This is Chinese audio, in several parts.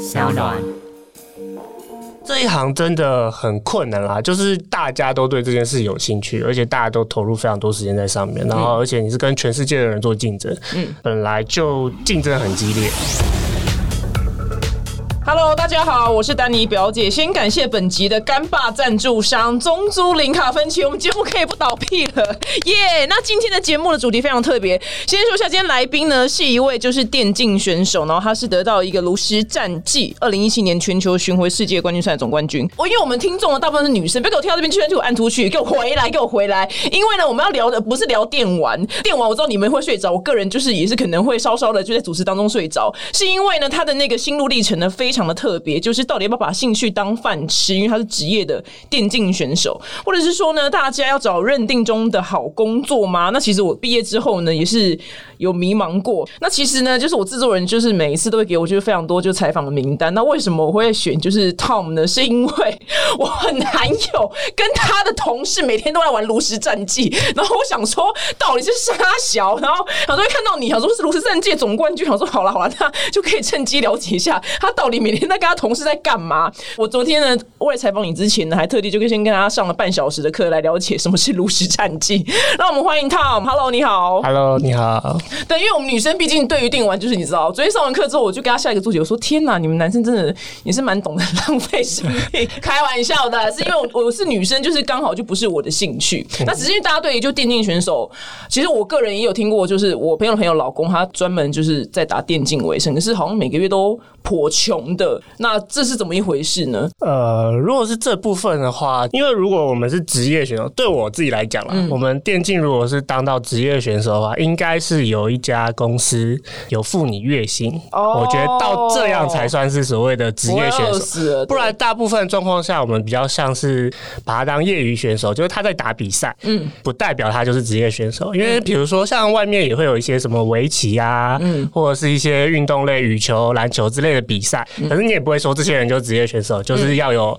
小暖。这一行真的很困难啦，就是大家都对这件事有兴趣，而且大家都投入非常多时间在上面，然后而且你是跟全世界的人做竞争，嗯，本来就竞争很激烈。Hello，大家好，我是丹尼表姐。先感谢本集的干爸赞助商中租零卡分期，我们节目可以不倒闭了，耶、那今天的节目的主题非常特别，先说一下，今天来宾呢是一位就是电竞选手，然后他是得到一个炉石战绩二零一七年全球巡回世界冠军赛总冠军。我因为我们听众呢大部分是女生，别给我跳到这边去，就给我按出去，给我回来，给我回来。因为呢，我们要聊的不是聊电玩，电玩我知道你们会睡着，我个人就是也是可能会稍稍的就在主持当中睡着，是因为呢他的那个心路历程呢非常常的特别，就是到底要不要把兴趣当饭吃，因为他是职业的电竞选手，或者是说呢大家要找认定中的好工作吗？那其实我毕业之后呢也是有迷茫过。那其实呢，就是我制作人就是每一次都会给我就是非常多就采访的名单。那为什么我会选就是 Tom 呢？是因为 我很难有跟他的同事每天都在玩炉石战记，然后我想说到底是沙小，然后想说看到你，想说是炉石战记总冠军，想说好了好了，那就可以趁机了解一下他到底每天在跟他同事在干嘛。我昨天呢，为了采访你之前呢，还特地就先跟他上了半小时的课来了解什么是炉石战绩。让我们欢迎 Tom，Hello，你好。Hello，你好，对，因为我们女生毕竟对于电玩就是你知道，昨天上完课之后，我就跟他下一个注解，我说天哪，你们男生真的也是蛮懂得浪费生命。开玩笑的，是因为我 我是女生，就是刚好就不是我的兴趣。那只是因为大家对于就电竞选手，其实我个人也有听过，就是我朋友的朋友老公他专门就是在打电竞为生，可是好像每个月都颇穷的。那这是怎么一回事呢？呃，如果是这部分的话，因为如果我们是职业选手，对我自己来讲啦，我们电竞如果是当到职业选手的话，应该是有一家公司有付你月薪，哦我觉得到这样才算是所谓的职业选手。不然，大部分状况下，我们比较像是把他当业余选手，就是他在打比赛，嗯，不代表他就是职业选手。因为比如说，像外面也会有一些什么围棋啊，嗯，或者是一些运动类羽球、篮球之类的比赛，可是你也不会说这些人就是职业选手，就是要有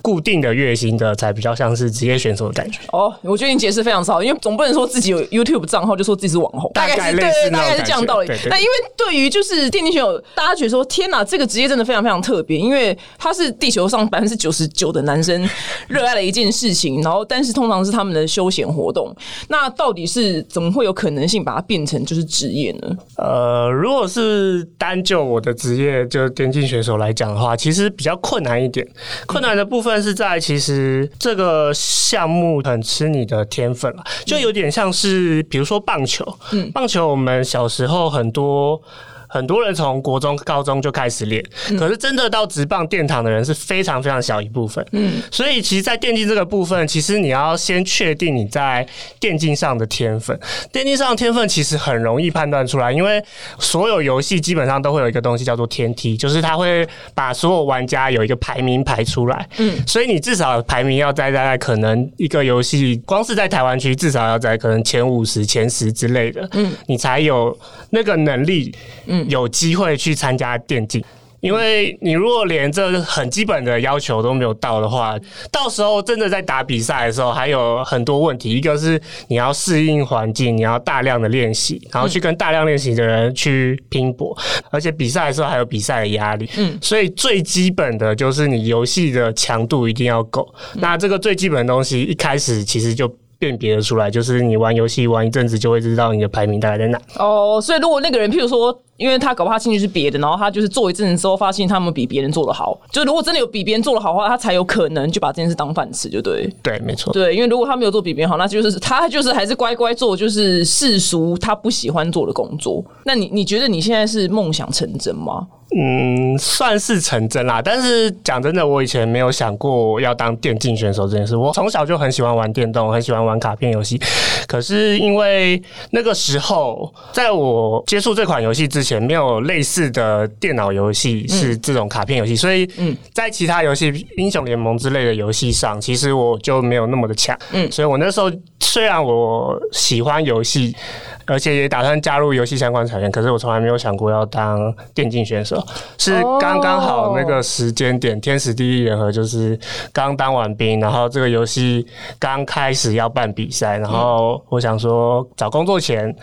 固定的月薪的，才比较像是职业选手的感觉。哦，我觉得你解释非常好，因为总不能说自己有 YouTube 账号就说自己是网红，大概概是对，大概是这样道理。那因为对于就是电竞选手，大家觉得说天哪，这个职业真的非常非常特别，因为他是地球上百分之九十九的男生 热爱的一件事情，然后但是通常是他们的休闲活动。那到底是怎么会有可能性把它变成就是职业呢？呃，如果是单就我的职业就是电竞选手来讲的话，其实比较困难一点。困难的部分是在其实这个项目很吃你的天分了，就有点像是比如说棒球，嗯，棒球我们小时候很多。很多人从国中、高中就开始练，可是真的到直棒殿堂的人是非常非常小一部分。嗯，所以其实，在电竞这个部分，其实你要先确定你在电竞上的天分。电竞上的天分其实很容易判断出来，因为所有游戏基本上都会有一个东西叫做天梯，就是它会把所有玩家有一个排名排出来。嗯，所以你至少排名要在大概可能一个游戏，光是在台湾区至少要在可能前五十、前十之类的，嗯，你才有那个能力，嗯，有机会去参加电竞。因为你如果连这很基本的要求都没有到的话，到时候真的在打比赛的时候，还有很多问题。一个是你要适应环境，你要大量的练习，然后去跟大量练习的人去拼搏，而且比赛的时候还有比赛的压力。嗯，所以最基本的就是你游戏的强度一定要够。那这个最基本的东西一开始其实就。辨别得出来，就是你玩游戏玩一阵子，就会知道你的排名大概在哪。哦，所以如果那个人，譬如说，因为他搞不好他兴趣是别的，然后他就是做一阵子之后，发现他们比别人做的好，就如果真的有比别人做的好的话，他才有可能就把这件事当饭吃，就对。对，没错。对，因为如果他没有做比别人好，那就是他就是还是乖乖做，就是世俗他不喜欢做的工作。那你你觉得你现在是梦想成真吗？嗯，算是成真啦。但是讲真的，我以前没有想过要当电竞选手这件事。我从小就很喜欢玩电动，很喜欢玩卡片游戏。可是因为那个时候，在我接触这款游戏之前，没有类似的电脑游戏是这种卡片游戏，所以在其他游戏，英雄联盟之类的游戏上，其实我就没有那么的强。嗯，所以我那时候虽然我喜欢游戏，而且也打算加入游戏相关产业，可是我从来没有想过要当电竞选手，是刚刚好那个时间点，天时地利人和，就是刚当完兵，然后这个游戏刚开始要办比赛，然后我想说找工作前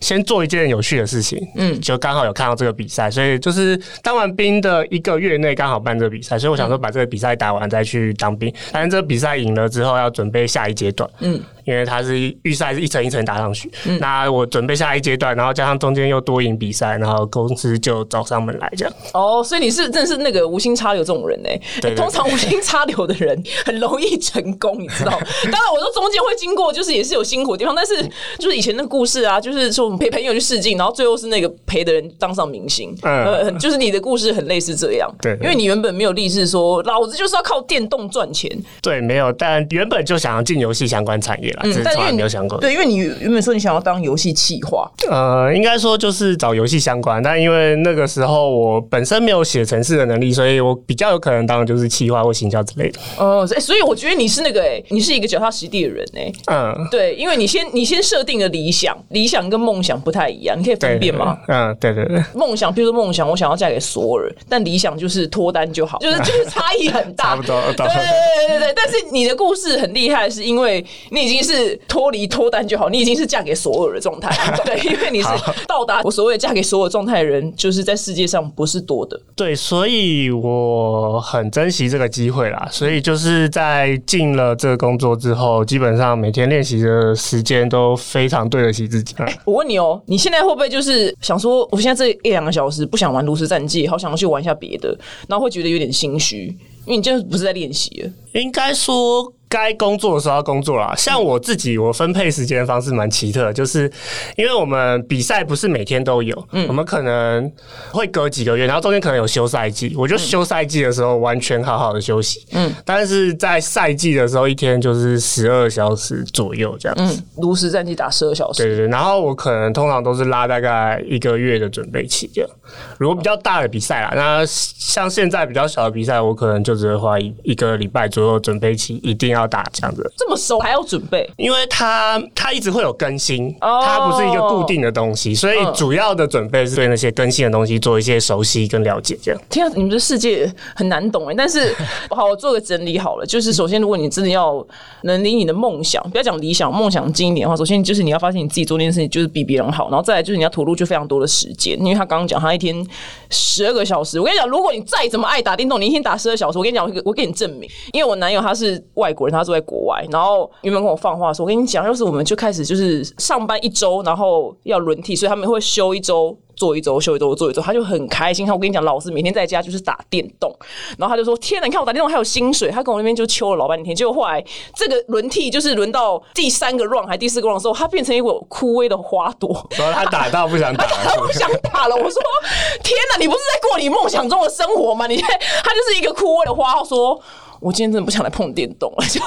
先做一件有趣的事情，嗯，就刚好有看到这个比赛，所以就是当完兵的一个月内刚好办这个比赛，所以我想说把这个比赛打完再去当兵，但是这个比赛赢了之后要准备下一阶段，嗯。因为它是预赛是一层一层打上去，那我准备下一阶段，然后加上中间又多赢比赛，然后公司就找上门来这样。哦，所以你是真的是那个无心插柳这种人呢？对，通常无心插柳的人很容易成功，你知道？当然，我说中间会经过，就是也是有辛苦的地方，但是就是以前的故事啊，就是说我们陪朋友去试镜，然后最后是那个陪的人当上明星，嗯，就是你的故事很类似这样。对，因为你原本没有立志说老子就是要靠电动赚钱。对，没有，但原本就想要进游戏相关产业了，嗯，但因为没有想过。对，因为你原本说你想要当游戏企划，呃，应该说就是找游戏相关，但因为那个时候我本身没有写程式的能力，所以我比较有可能当的就是企划或行销之类的。哦，所以我觉得你是那个哎，你是一个脚踏实地的人哎。嗯，对，因为你先你先设定了理想，理想跟梦想不太一样，你可以分辨吗？嗯，对对对。梦想，比如说梦想，我想要嫁给索尔，但理想就是脱单就好，就是就是差异很大。差不多。对对对对对。但是你的故事很厉害，是因为你已经是脱离。脱单就好，你已经是嫁给所有的状态，对，因为你是到达我所谓嫁给所有状态的人，就是在世界上不是多的。对，所以我很珍惜这个机会啦。所以就是在进了这个工作之后，基本上每天练习的时间都非常对得起自己。我问你哦，你现在会不会就是想说，我现在这一两个小时不想玩炉石战记，好想要去玩一下别的，然后会觉得有点心虚，因为你就是不是在练习了？应该说。该工作的时候要工作啦。像我自己，我分配时间的方式蛮奇特，就是因为我们比赛不是每天都有，我们可能会隔几个月，然后中间可能有休赛季，我就休赛季的时候完全好好的休息。嗯，但是在赛季的时候，一天就是十二小时左右这样子。炉石战绩打十二小时，对对对。然后我可能通常都是拉大概一个月的准备期这样。如果比较大的比赛啦，那像现在比较小的比赛，我可能就只会花一一个礼拜左右准备期，一定要。打这样子，这么熟还要准备？因为它它一直会有更新，它不是一个固定的东西，所以主要的准备是对那些更新的东西做一些熟悉跟了解。这样，天啊，你们的世界很难懂哎！但是好，我做个整理好了。就是首先，如果你真的要能离你的梦想，不要讲理想，梦想近一点的话，首先就是你要发现你自己做这件事情就是比别人好，然后再来就是你要投入就非常多的时间。因为他刚刚讲他一天十二个小时，我跟你讲，如果你再怎么爱打电动，你一天打十二小时，我跟你讲，我我给你证明，因为我男友他是外国人。他住在国外，然后原本跟我放话说：“我跟你讲，要是我们就开始就是上班一周，然后要轮替，所以他们会休一周。”做一周休一周做一周，他就很开心。他我跟你讲，老师每天在家就是打电动，然后他就说：“天哪，你看我打电动还有薪水。”他跟我那边就秋了老半天。结果后来这个轮替就是轮到第三个 round 还第四个 round 的时候，他变成一个枯萎的花朵。然后他打到不想打，他不想打了。我说：“天哪，你不是在过你梦想中的生活吗？你看他就是一个枯萎的花。”说。我今天真的不想来碰电动了，就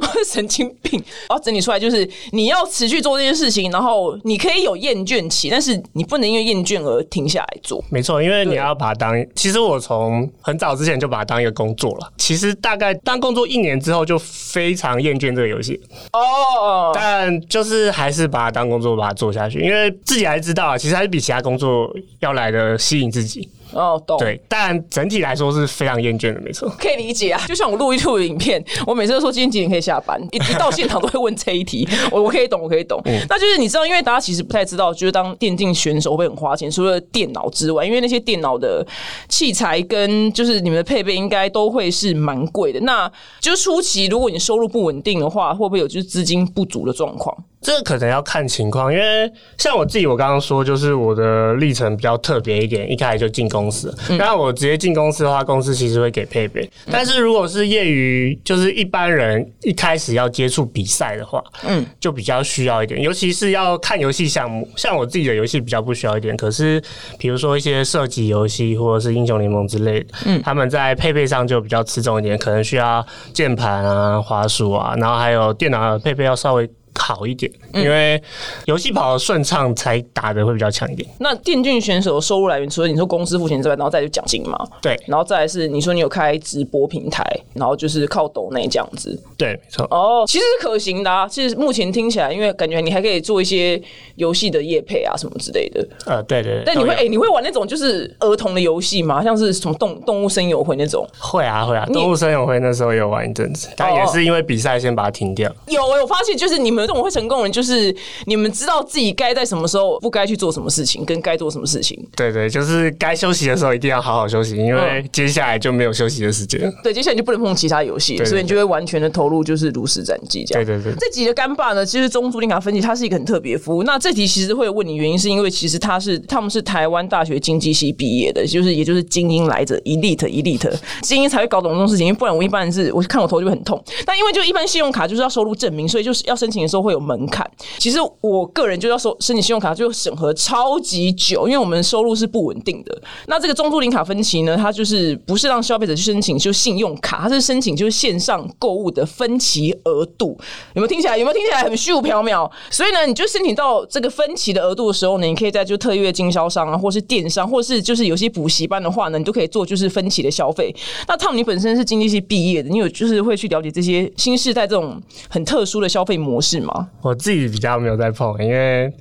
我神经病。我要整理出来，就是你要持续做这件事情，然后你可以有厌倦期，但是你不能因为厌倦而停下来做。没错，因为你要把它当……其实我从很早之前就把它当一个工作了。其实大概当工作一年之后，就非常厌倦这个游戏哦。但就是还是把它当工作，把它做下去，因为自己还知道，其实还是比其他工作要来的吸引自己。哦，懂。对，但整体来说是非常厌倦的，没错。可以理解啊，就像我录一录影片，我每次都说今天几点可以下班，一一到现场都会问这一题，我我可以懂，我可以懂。那就是你知道，因为大家其实不太知道，就是当电竞选手会很花钱，除了电脑之外，因为那些电脑的器材跟就是你们的配备应该都会是蛮贵的。那就是初期如果你收入不稳定的话，会不会有就是资金不足的状况？这个可能要看情况，因为像我自己，我刚刚说就是我的历程比较特别一点，一开始就进公司。那我直接进公司的话，公司其实会给配备。但是如果是业余，就是一般人一开始要接触比赛的话，嗯，就比较需要一点，尤其是要看游戏项目。像我自己的游戏比较不需要一点，可是比如说一些射击游戏或者是英雄联盟之类的，嗯，他们在配备上就比较吃重一点，可能需要键盘啊、滑鼠啊，然后还有电脑的配备要稍微。好一点，因为游戏跑得顺畅，才打的会比较强一点。那电竞选手的收入来源，除了你说公司付钱之外，然后再就奖金嘛，对然后再来是你说你有开直播平台，然后就是靠抖内这样子。对，没错。哦，其实是可行的啊。其实目前听起来，因为感觉你还可以做一些游戏的业配啊什么之类的。呃，对对对。但你会哎、你会玩那种就是儿童的游戏吗？像是什么动动物声友会那种？会啊会啊，动物森友会那时候有玩一阵子，但也是因为比赛先把它停掉。有哎、我发现就是你们这种会成功的人，就是你们知道自己该在什么时候不该去做什么事情，跟该做什么事情。对对，就是该休息的时候一定要好好休息，因为接下来就没有休息的时间了。对，接下来就不能碰其他游戏，所以你就会完全的投入，就是如实战绩这样。对对对这集的干爸呢，其实中租赁卡分析它是一个很特别服务。那这题其实会问你原因，是因为其实他是他们是台湾大学经济系毕业的，就是也就是精英来着，elite elite 精英才会搞懂这种事情，因为不然我一般人是我看我头就会很痛。但因为就一般信用卡就是要收入证明，所以就是要申请的时候会有门槛。其实我个人就要收申请信用卡就审核超级久，因为我们收入是不稳定的。那这个中租赁卡分期呢，它就是不是让消费者去申请就信用卡，它是申请就是线上购物的分期额度。有没有听起来？有没有听起来很虚无缥缈？所以呢，你就申请到这个分期的额度的时候呢，你可以在就特约经销商啊，或是电商，或是就是有些补习班的话呢，你都可以做就是分期的消费。那 Tom，你本身是经济系毕业的，你有就是会去了解这些新时代这种很特殊的消费模式吗？我自己比较没有在碰，因为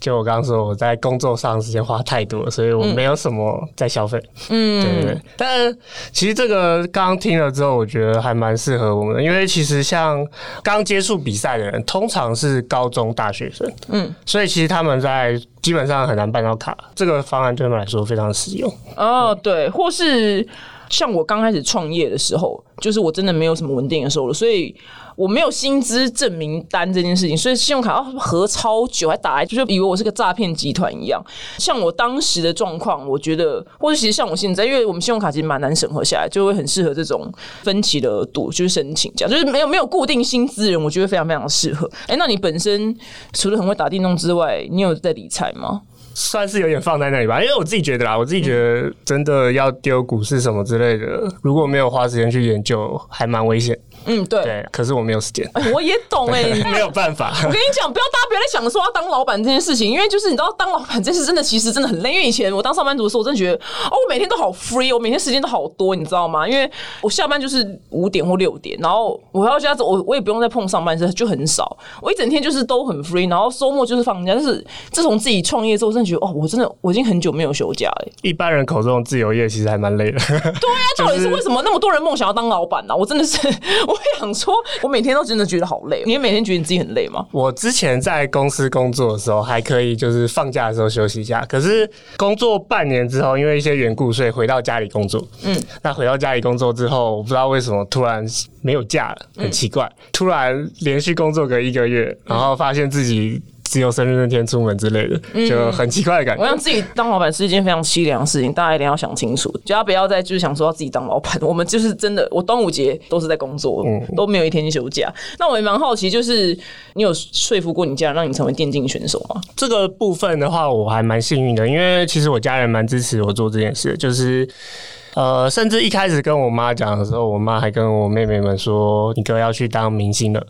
就我刚刚说我在工作上时间花太多了，所以我没有什么在消费。嗯，对对对。但其实这个刚刚听了之后，我觉得还蛮适合我们的，因为其实像刚接触比赛的人，通常是高中大学生，嗯，所以其实他们在基本上很难办到卡，这个方案对他们来说非常实用。哦，对，或是像我刚开始创业的时候，就是我真的没有什么稳定的收入，所以我没有薪资证明单这件事情，所以信用卡要核超久，还打来就是以为我是个诈骗集团一样。像我当时的状况，我觉得，或者其实像我现在，因为我们信用卡其实蛮难审核下来，就会很适合这种分期的额度，就是申请这样，就是没有没有固定薪资的人，我觉得非常非常适合。哎，那你本身除了很会打电动之外，你有在理财吗？算是有点放在那里吧，因为我自己觉得啦，我自己觉得真的要丢股市什么之类的，如果没有花时间去研究，还蛮危险。嗯，对，对，可是我没有时间，哎我也懂哎、没有办法。我跟你讲，不要大家不要再想说要当老板这件事情，因为就是你知道当老板这事真的其实真的很累。因为以前我当上班族的时候，我真的觉得 哦，我每天都好 free，我每天时间都好多，你知道吗？因为我下班就是五点或六点，然后我还要家走，我我也不用再碰上班车，就很少。我一整天就是都很 free，然后周末就是放假。但是自从自己创业之后，真的觉得哦，我真的我已经很久没有休假了。一般人口中的自由业其实还蛮累的。对啊，到底是为什么那么多人梦想要当老板呢、我真的是，我想说，我每天都真的觉得好累。你每天觉得你自己很累吗？我之前在公司工作的时候，还可以就是放假的时候休息一下。可是工作半年之后，因为一些缘故，所以回到家里工作。嗯，那回到家里工作之后，我不知道为什么突然没有假了，很奇怪。突然连续工作个一个月，然后发现自己只有生日那天出门之类的，就很奇怪的感觉。我想自己当老板是一件非常凄凉的事情，大家一定要想清楚，就要不要再就是想说要自己当老板。我们就是真的，我端午节都是在工作，都没有一天休假。那我也蛮好奇，就是你有说服过你家人让你成为电竞选手吗？这个部分的话，我还蛮幸运的，因为其实我家人蛮支持我做这件事的，就是。呃，甚至一开始跟我妈讲的时候，我妈还跟我妹妹们说：“你哥要去当明星了。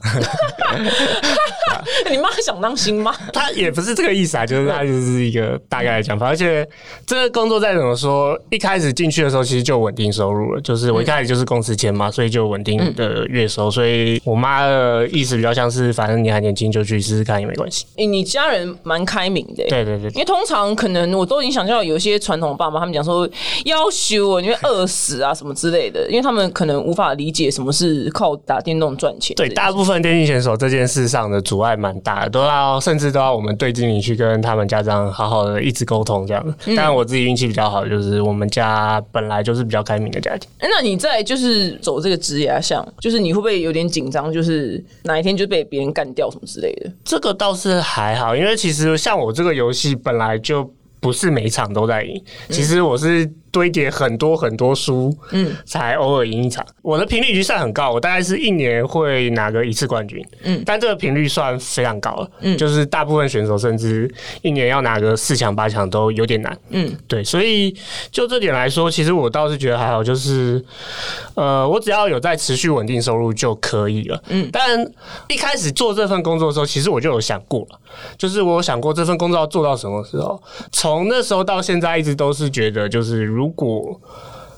你妈想当新妈？” 她也不是这个意思啊，就是她就是一个大概的讲法。而且这个工作再怎么说，一开始进去的时候其实就稳定收入了，就是我一开始就是公司签嘛，所以就稳定的月收。所以我妈的意思比较像是，反正你还年轻，就去试试看也没关系。诶你家人蛮开明的、对对对因为通常可能我都已经想象到有一些传统爸妈，他们讲说要求我，你会饿死啊什么之类的，因为他们可能无法理解什么是靠打电动赚钱。对，大部分电竞选手这件事上的阻碍蛮大的，都要甚至都要我们对经理去跟他们家长好好的一直沟通这样的。当然我自己运气比较好，就是我们家本来就是比较开明的家庭。诶那你在就是走这个职业上，就是你会不会有点紧张？就是哪一天就被别人干掉什么之类的？这个倒是还好，因为其实像我这个游戏本来就不是每一场都在赢，其实我是。堆叠很多很多书，嗯，才偶尔赢一场。我的频率已经算很高，我大概是一年会拿个一次冠军，嗯，但这个频率算非常高了，嗯，就是大部分选手甚至一年要拿个四强八强都有点难，嗯，对，所以就这点来说，其实我倒是觉得还好，就是呃，我只要有在持续稳定收入就可以了，嗯，但一开始做这份工作的时候，其实我就有想过了，就是我想过这份工作要做到什么时候，从那时候到现在一直都是觉得，就是如果。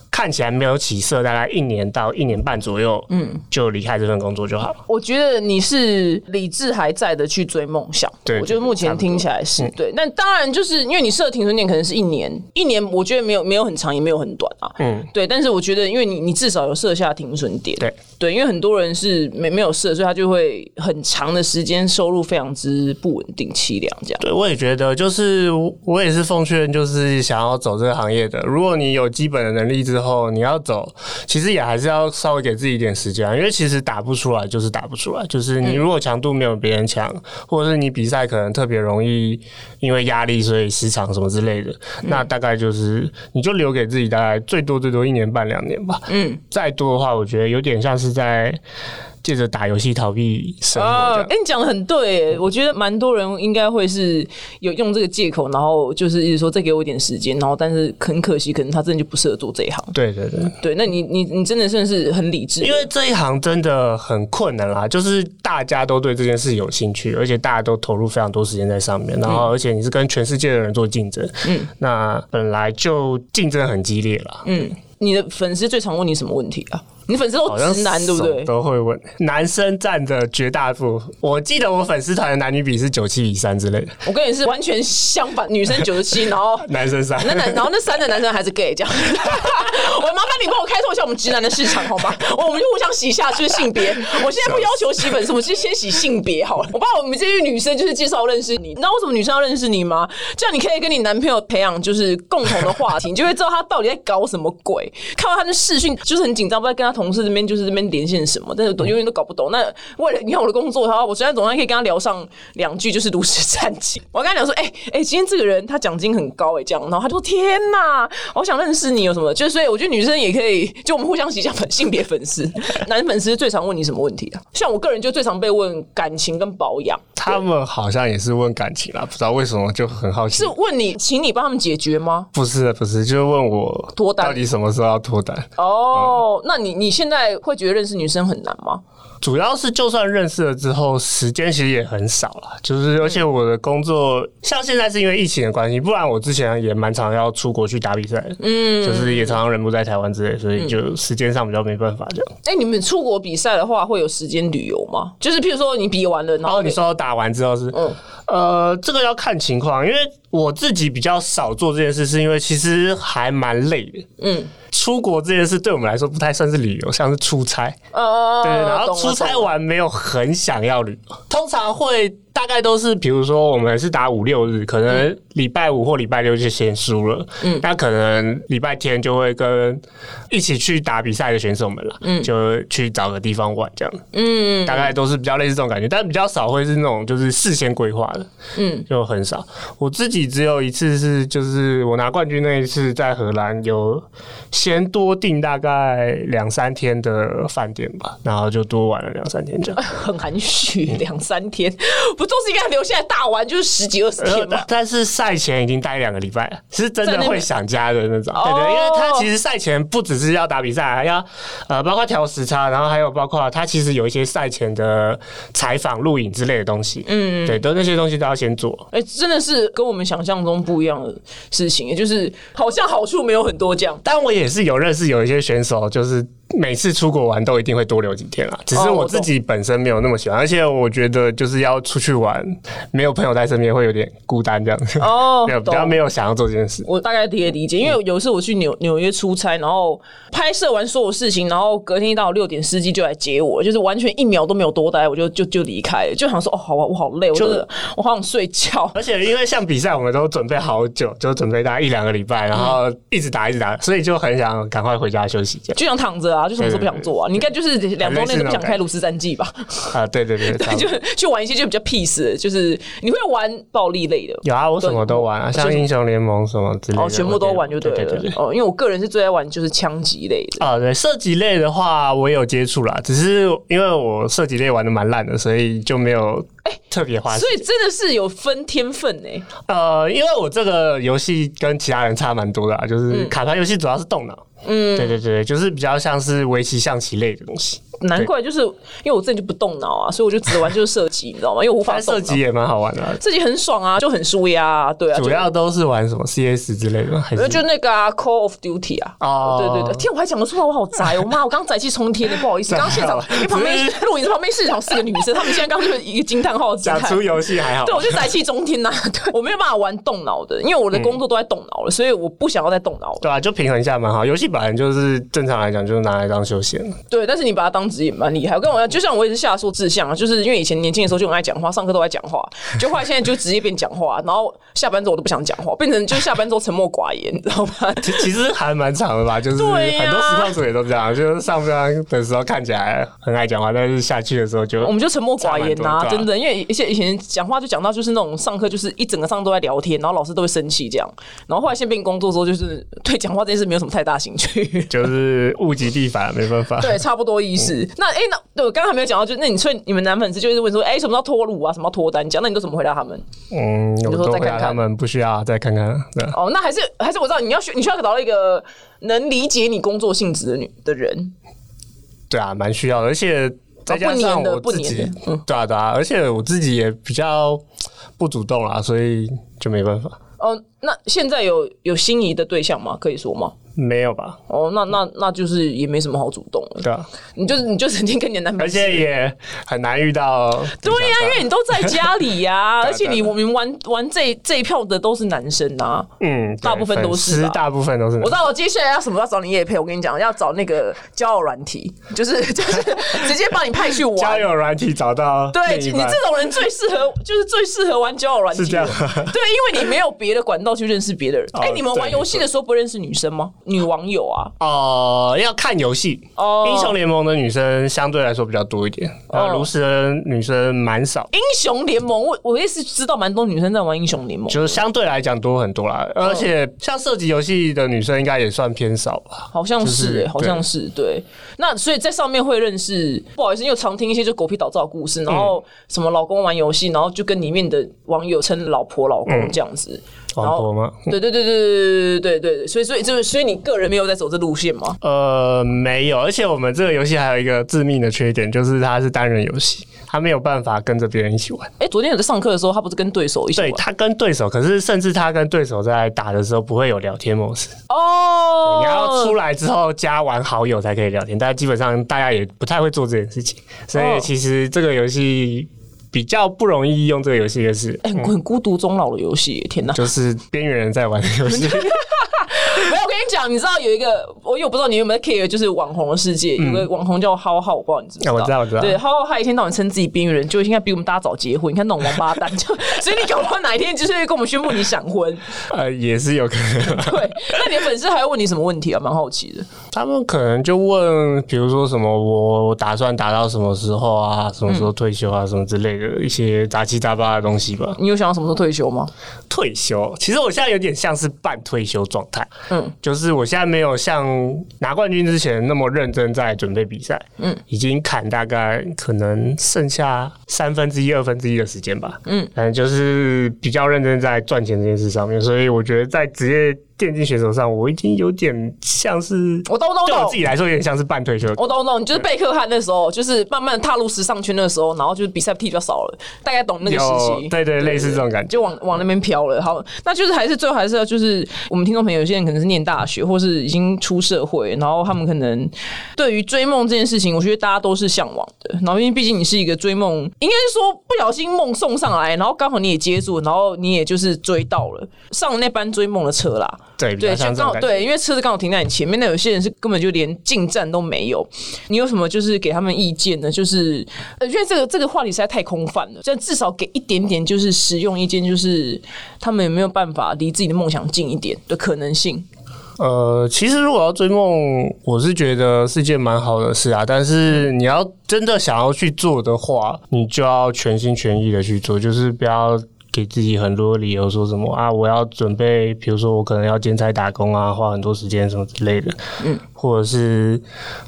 看起来没有起色，大概一年到一年半左右，嗯，就离开这份工作就好了。我觉得你是理智还在的去追梦想，对，我觉得目前听起来是对。那当然就是因为你设停损点可能是一年，一年我觉得没有没有很长，也没有很短啊，嗯，对。但是我觉得因为你你至少有设下停损点，对对，因为很多人是没没有设，所以他就会很长的时间收入非常之不稳定、凄凉这样。对，我也觉得就是我也是奉劝，就是想要走这个行业的，如果你有基本的能力之后。后你要走，其实也还是要稍微给自己一点时间，因为其实打不出来就是打不出来，就是你如果强度没有别人强，或者是你比赛可能特别容易因为压力所以失常什么之类的，那大概就是你就留给自己大概最多最多一年半两年吧。嗯，再多的话，我觉得有点像是在。借着打游戏逃避生活。哎，你讲的很对，我觉得蛮多人应该会是有用这个借口，然后就是一直说再给我一点时间，然后但是很可惜，可能他真的就不适合做这一行。对对对，对，那你你你真的算是很理智，因为这一行真的很困难啦，就是大家都对这件事有兴趣，而且大家都投入非常多时间在上面，然后而且你是跟全世界的人做竞争，嗯，那本来就竞争很激烈了，嗯，你的粉丝最常问你什么问题啊？你粉丝都直男对不对？都会问，男生占的绝大部分。我记得我粉丝团的男女比是九七比三之类的。我跟你是完全相反，女生九十七，然后 男生三。那男，然后那三的男生还是 gay 这样。我麻烦你帮我开拓一下我们直男的市场好吗？我们就互相洗一下就是性别。我现在不要求洗粉丝，我就先洗性别好了。我把我们这些女生就是介绍认识你。你知道为什么女生要认识你吗？这样你可以跟你男朋友培养就是共同的话题，你就会知道他到底在搞什么鬼。看到他的视讯就是很紧张，不知道跟他同事这边就是这。边连线什么，但是永远都搞不懂。那为了你看我的工作，他我虽然总算可以跟他聊上两句，就是如实战绩。我跟他讲说，哎哎，今天这个人他奖金很高哎，这样，然后他就说天哪，我想认识你有什么？就是所以我觉得女生也可以，就我们互相洗一下粉性别粉丝，男粉丝最常问你什么问题啊？像我个人就最常被问感情跟保养，他们好像也是问感情啦，不知道为什么就很好奇，是问你，请你帮他们解决吗？不是不是，就是问我脱单到底什么时候要脱单？哦，那你你现在会觉觉得认识女生很难吗？主要是就算认识了之后，时间其实也很少了。就是而且我的工作像现在是因为疫情的关系，不然我之前也蛮常要出国去打比赛。嗯，就是也常常人不在台湾之类，所以就时间上比较没办法这样。哎，你们出国比赛的话，会有时间旅游吗？就是譬如说你比完了，然后你说打完之后是嗯呃，这个要看情况，因为我自己比较少做这件事，是因为其实还蛮累的。嗯。出国这件事对我们来说不太算是旅游，像是出差。哦，对，然后出差完没有很想要旅游，通常会。大概都是，比如说我们是打五六日，可能礼拜五或礼拜六就先输了，嗯，那可能礼拜天就会跟一起去打比赛的选手们了，嗯，就去找个地方玩这样，嗯，大概都是比较类似这种感觉，但比较少会是那种就是事先规划的，嗯，就很少。我自己只有一次是，就是我拿冠军那一次在荷兰有先多订大概两三天的饭店吧，然后就多玩了两三天这样，很含蓄，两三天。不。都是应该留下来打完，就是十几二十天吧。但是赛前已经待两个礼拜了，是真的会想家的那种。对对，因为他其实赛前不只是要打比赛，还要呃，包括调时差，然后还有包括他其实有一些赛前的采访、录影之类的东西。嗯，对，都那些东西都要先做。哎，真的是跟我们想象中不一样的事情，也就是好像好处没有很多这样。但我也是有认识有一些选手，就是。每次出国玩都一定会多留几天啦，只是我自己本身没有那么喜欢，而且我觉得就是要出去玩，没有朋友在身边会有点孤单这样子。哦，没有比较没有想要做这件事。我大概可以理解，因为有一次我去纽纽约出差，然后拍摄完所有事情，然后隔天一到六点，司机就来接我，就是完全一秒都没有多待，我就就就离开，就想说哦，好啊，我好累，我就是我好想睡觉。而且因为像比赛，我们都准备好久，就准备大概一两个礼拜，然后一直打一直打，所以就很想赶快回家休息，就想躺着。啊，就什么时候不想做啊？你应该就是两周内都不想开炉石战记吧？啊，对对对，对 就去玩一些就比较 peace 的，就是你会玩暴力类的。有啊，我什么都玩啊，像英雄联盟什么之类的，哦，全部都玩就对了。哦，因为我个人是最爱玩就是枪击类的。啊，对，射击类的话我有接触啦，只是因为我射击类玩的蛮烂的，所以就没有特别花。所以真的是有分天分呢。呃，因为我这个游戏跟其他人差蛮多的、啊，就是卡牌游戏主要是动脑。嗯，对对对，就是比较像是围棋、象棋类的东西。难怪就是因为我自己就不动脑啊，所以我就只玩就是射击，你知道吗？因为我无法动射击也蛮好玩的啊、射击很爽啊，就很舒压啊，对啊，主要都是玩什么 CS 之类的吗，还是就那个啊，Call of Duty 啊，哦对对对，天，我还讲得出来，我好宅我，妈，我刚刚宅气冲天的，不好意思，刚 刚现场因为旁边只录影室旁边现场四个女生，她们现在刚刚就是一个惊叹号讲出。游戏还好？对，我就宅气中天呐、对我没有办法玩动脑的，因为我的工作都在动脑了，所以我不想要再动脑了。对啊，就平衡一下蛮好。游戏本来就是正常来讲就是拿来当休闲的。对，但是你把它当职业蛮厉害。我跟我就像我也是下说志向啊，就是因为以前年轻的时候就很爱讲话，上课都爱讲话，就后来现在就直接变讲话，然后下班之后我都不想讲话，变成就是下班之后沉默寡言，你知道吗？其 其实还蛮长的吧，就是对很多实况组也都这样，就是上班的时候看起来很爱讲话，但是下去的时候就我们就沉默寡言啊真的，因为一些以前讲话就讲到就是那种上课就是一整个上都在聊天，然后老师都会生气这样，然后后来现在变工作之后，就是对讲话这件事没有什么太大兴趣。就是物极必反，没办法。对，差不多意思。那哎、那对我刚刚还没有讲到，就那你所以你们男粉丝就会问说，哎、什么叫脱乳啊，什么叫脱单？讲，那你都怎么回答他们？嗯，我就说都再看看他们不需要，再看看。哦，那还是还是我知道你要选，你需要找到一个能理解你工作性质的女的人。对啊，蛮需要的，而且再加上不黏的我自己不黏的，嗯对啊对啊，而且我自己也比较不主动啦，所以就没办法。哦，那现在有有心仪的对象吗？可以说吗？没有吧？哦，那那那就是也没什么好主动了。对啊，你就是你就整天跟你的男朋友而，且也很难遇到。对呀、因为你都在家里呀、啊而且你我们玩玩这这一票的都是男生啊。嗯，大部分都是吧粉丝大部分都是。我知道我接下来要什么要找你叶配，我跟你讲，要找那个交友软体，就是 就是直接把你派去玩。交友软体找到对你这种人最适合，就是最适合玩交友软体。是这样 对，因为你没有别的管道去认识别的人。哎、哦你们玩对游戏的时候不认识女生吗？女网友啊？哦，要看游戏。哦英雄联盟的女生相对来说比较多一点，哦呃，炉石的女生蛮少，英雄联盟，我我也是知道蛮多女生在玩英雄联盟，就是相对来讲多很多啦。而且像射击游戏的女生应该也算偏少吧。好像是、就是欸，好像是对。那所以在上面会认识，不好意思，因为常听一些就狗屁倒灶的故事，然后什么老公玩游戏，然后就跟里面的网友称老婆老公这样子。然后王婆吗？对对对对对对对对，所以所以就是所以你个人没有在走这路线吗？呃，没有，而且我们这个游戏还有一个致命的缺点，就是它是单人游戏，它没有办法跟着别人一起玩。哎、昨天有在上课的时候，他不是跟对手一起玩？对他跟对手，可是甚至他跟对手在打的时候不会有聊天模式，哦，你要出来之后加完好友才可以聊天，但基本上大家也不太会做这件事情，所哦以其实这个游戏比较不容易用这个游戏的是，很孤独终老的游戏，天哪！就是边缘人在玩的游戏。没有，我跟你讲，你知道有一个，我又不知道你有没有 care，就是网红的世界，有个网红叫浩浩，我不知道你知不知道？啊我知道我知道对，浩浩他一天到晚称自己边缘人，就应该比我们大家早结婚。你看那种王八蛋，就所以你搞不好哪一天就是会跟我们宣布你闪婚。呃，也是有可能。对，那你的粉丝还会问你什么问题啊？蛮好奇的。他们可能就问，比如说什么，我打算打到什么时候啊，什么时候退休啊，什么之类的一些杂七杂八的东西吧。你有想到什么时候退休吗？退休，其实我现在有点像是半退休状态，嗯，就是我现在没有像拿冠军之前那么认真在准备比赛，嗯，已经砍大概可能剩下三分之一、二分之一的时间吧，嗯，反正就是比较认真在赚钱这件事上面，所以我觉得在职业电竞选手上，我已经有点像是，我懂我懂我懂对我自己来说有点像是半退休。我懂我懂，你就是贝克汉那时候，就是慢慢踏入时尚圈的时候，然后就是比赛踢比较少了，大概懂那个时期。有对对，类似这种感觉。就往往那边飘了。好，那就是还是最后还是要就是我们听众朋友，有些人可能是念大学，或是已经出社会，然后他们可能对于追梦这件事情，我觉得大家都是向往的。然后因为毕竟你是一个追梦，应该是说不小心梦送上来，然后刚好你也接住，然后你也就是追到了，上了那班追梦的车啦。对，对，就。刚好对，因为车子刚好停在你前面，那有些人是根本就连进站都没有。你有什么就是给他们意见呢？就是呃，因为这个这个话题实在太空泛了，但至少给一点点就是实用意见，就是他们有没有办法离自己的梦想近一点的可能性？呃，其实如果要追梦，我是觉得是件蛮好的事啊。但是你要真的想要去做的话，你就要全心全意的去做，就是不要。给自己很多理由，说什么啊？我要准备，比如说我可能要兼差打工啊，花很多时间什么之类的。嗯，或者是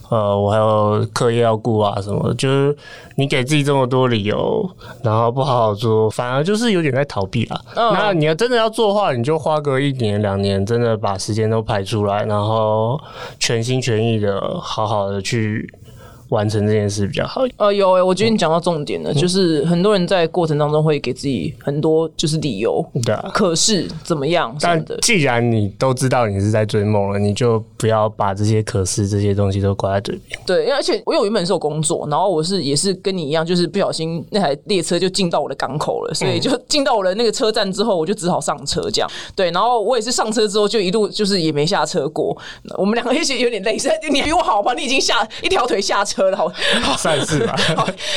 呃，我还有课业要顾啊，什么？就是你给自己这么多理由，然后不好好做，反而就是有点在逃避啦。那你要真的要做的话，你就花个一年两年，真的把时间都排出来，然后全心全意的好好的去。完成这件事比较好。呃，有诶，我觉得你讲到重点了，就是很多人在过程当中会给自己很多就是理由，对啊。可是怎么样？但既然你都知道你是在追梦了，你就不要把这些可是这些东西都挂在嘴边。对，而且我有原本是有工作，然后我是也是跟你一样，就是不小心那台列车就进到我的港口了，所以就进到我的那个车站之后，我就只好上车这样。对，然后我也是上车之后就一路就是也没下车过。我们两个一起有点累，你比我好吧？你已经下一条腿下车。车了，好，算是吧。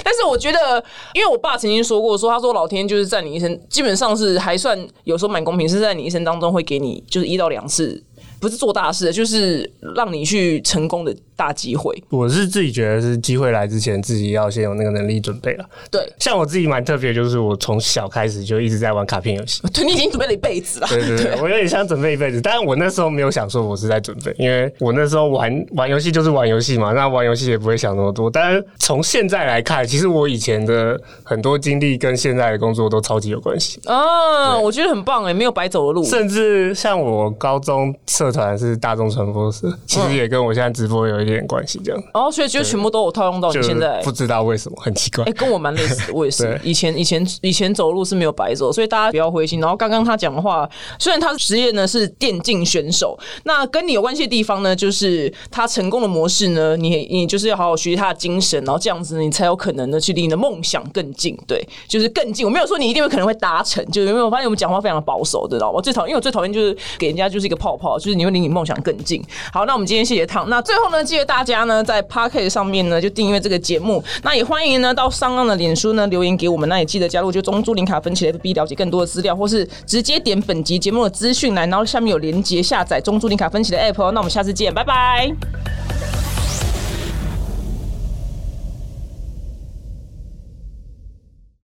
但是我觉得，因为我爸曾经说过，说他说老天就是在你一生，基本上是还算有时候蛮公平，是在你一生当中会给你就是一到两次。不是做大事，就是让你去成功的大机会。我是自己觉得是机会来之前，自己要先有那个能力准备了。对，像我自己蛮特别，就是我从小开始就一直在玩卡片游戏。对，你已经准备了一辈子了。对对对，我有点像准备一辈子，但是我那时候没有想说我是在准备，因为我那时候玩玩游戏就是玩游戏嘛，那玩游戏也不会想那么多。但是从现在来看，其实我以前的很多经历跟现在的工作都超级有关系。啊，我觉得很棒哎，没有白走的路。甚至像我高中社团是大众。传播是，其实也跟我现在直播有一点关系，这样。哦，所以就全部都有套用到你现在，不知道为什么，很奇怪。哎，跟我蛮类似，我也是。以前以前以前走路是没有白走，所以大家不要灰心。然后刚刚他讲的话，虽然他的职业呢是电竞选手，那跟你有关系的地方呢，就是他成功的模式呢，你你就是要好好学习他的精神，然后这样子你才有可能呢去离你的梦想更近。对，就是更近。我没有说你一定会可能会达成，就因为我发现我们讲话非常的保守，知道我最讨厌，因为我最讨厌就是给人家就是一个泡泡，就是你会离你梦想更近。好，那我们今天谢谢汤。那最后呢，记得大家呢在 p a r k e t 上面呢就订阅这个节目。那也欢迎呢到上岸的脸书呢留言给我们。那也记得加入就中珠林卡分期 FB 了解更多的资料，或是直接点本集节目的资讯栏，然后下面有连接下载中珠林卡分期的 App 哦。那我们下次见，拜拜。